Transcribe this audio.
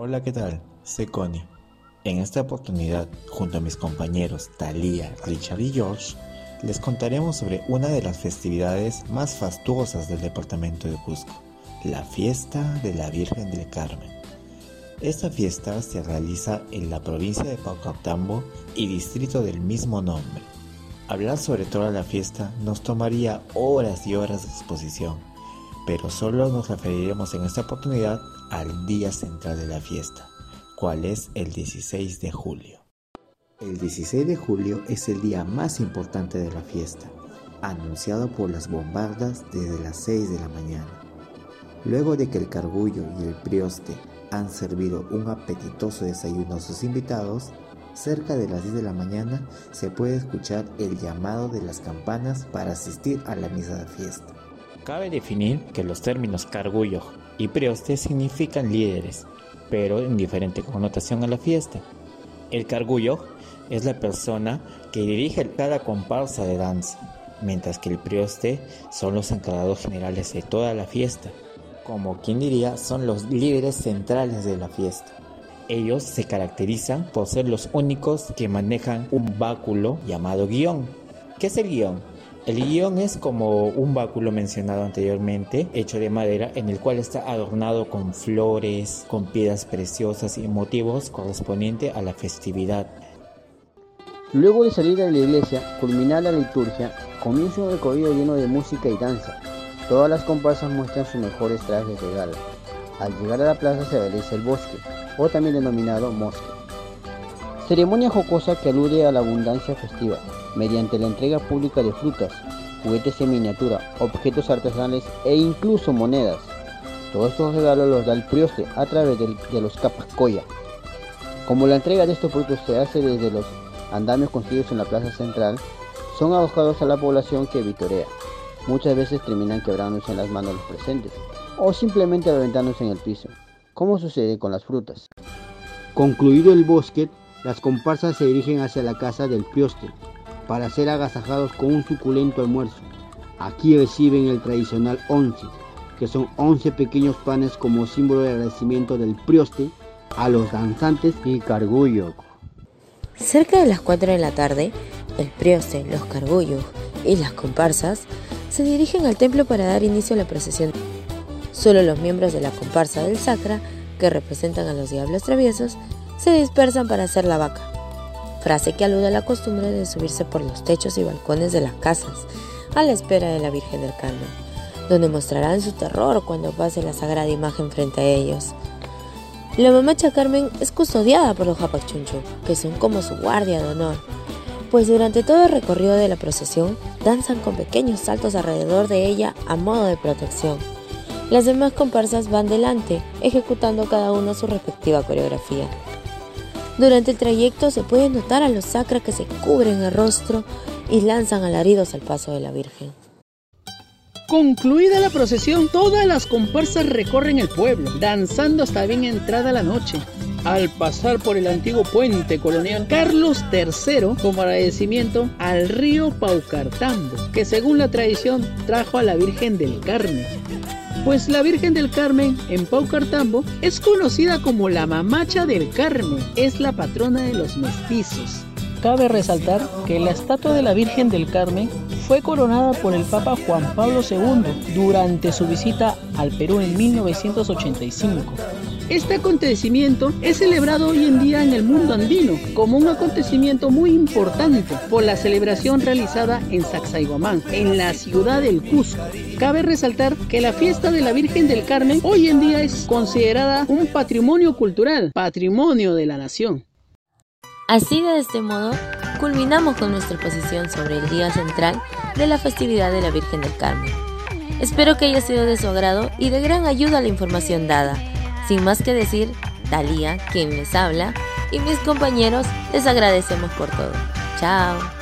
Hola, ¿qué tal? Soy Connie. En esta oportunidad, junto a mis compañeros Thalía, Richard y George, les contaremos sobre una de las festividades más fastuosas del departamento de Cusco, la fiesta de la Virgen del Carmen. Esta fiesta se realiza en la provincia de Paucartambo y distrito del mismo nombre. Hablar sobre toda la fiesta nos tomaría horas y horas de exposición, pero solo nos referiremos en esta oportunidad al día central de la fiesta, cual es el 16 de julio. El 16 de julio es el día más importante de la fiesta, anunciado por las bombardas desde las 6 de la mañana. Luego de que el cargullo y el prioste han servido un apetitoso desayuno a sus invitados, cerca de las 10 de la mañana se puede escuchar el llamado de las campanas para asistir a la misa de fiesta. Cabe definir que los términos cargullo y prioste significan líderes, pero en diferente connotación a la fiesta. El cargullo es la persona que dirige cada comparsa de danza, mientras que el prioste son los encargados generales de toda la fiesta. Como quien diría, son los líderes centrales de la fiesta. Ellos se caracterizan por ser los únicos que manejan un báculo llamado guion. ¿Qué es el guion? El guion es como un báculo mencionado anteriormente, hecho de madera, en el cual está adornado con flores, con piedras preciosas y motivos correspondientes a la festividad. Luego de salir de la iglesia, culminar la liturgia, comienza un recorrido lleno de música y danza. Todas las comparsas muestran sus mejores trajes de gala. Al llegar a la plaza se realiza el bosque, o también denominado mosque. Ceremonia jocosa que alude a la abundancia festiva, mediante la entrega pública de frutas, juguetes en miniatura, objetos artesanales e incluso monedas. Todos estos regalos los da el prioste a través de, los capas coya. Como la entrega de estos frutos se hace desde los andamios construidos en la plaza central, son arrojados a la población que vitorea. Muchas veces terminan quebrándose en las manos los presentes, o simplemente aventándose en el piso, como sucede con las frutas. Concluido el bosque, las comparsas se dirigen hacia la casa del prioste, para ser agasajados con un suculento almuerzo. Aquí reciben el tradicional once, que son 11 pequeños panes como símbolo de agradecimiento del prioste a los danzantes y cargullo. Cerca de las 4 de la tarde, el prioste, los cargullos y las comparsas se dirigen al templo para dar inicio a la procesión. Solo los miembros de la comparsa del Sacra, que representan a los diablos traviesos, se dispersan para hacer la vaca frase que alude a la costumbre de subirse por los techos y balcones de las casas a la espera de la Virgen del Carmen, donde mostrarán su terror cuando pase la sagrada imagen frente a ellos. La mamacha Carmen es custodiada por los japachunchu, que son como su guardia de honor, pues durante todo el recorrido de la procesión danzan con pequeños saltos alrededor de ella a modo de protección. Las demás comparsas van delante, ejecutando cada uno su respectiva coreografía. Durante el trayecto se puede notar a los sacra que se cubren el rostro y lanzan alaridos al paso de la Virgen. Concluida la procesión, todas las comparsas recorren el pueblo, danzando hasta bien entrada la noche. Al pasar por el antiguo puente colonial Carlos III, como agradecimiento al río Paucartambo, que según la tradición trajo a la Virgen del Carmen pues la Virgen del Carmen en Paucartambo es conocida como la Mamacha del Carmen, es la patrona de los mestizos. Cabe resaltar que la estatua de la Virgen del Carmen fue coronada por el Papa Juan Pablo II durante su visita al Perú en 1985. Este acontecimiento es celebrado hoy en día en el mundo andino como un acontecimiento muy importante por la celebración realizada en Sacsayhuamán, en la ciudad del Cusco. Cabe resaltar que la fiesta de la Virgen del Carmen hoy en día es considerada un patrimonio cultural, patrimonio de la nación. Así de este modo, culminamos con nuestra exposición sobre el día central de la festividad de la Virgen del Carmen. Espero que haya sido de su agrado y de gran ayuda la información dada. Sin más que decir, Talía, quien les habla, y mis compañeros les agradecemos por todo. Chao.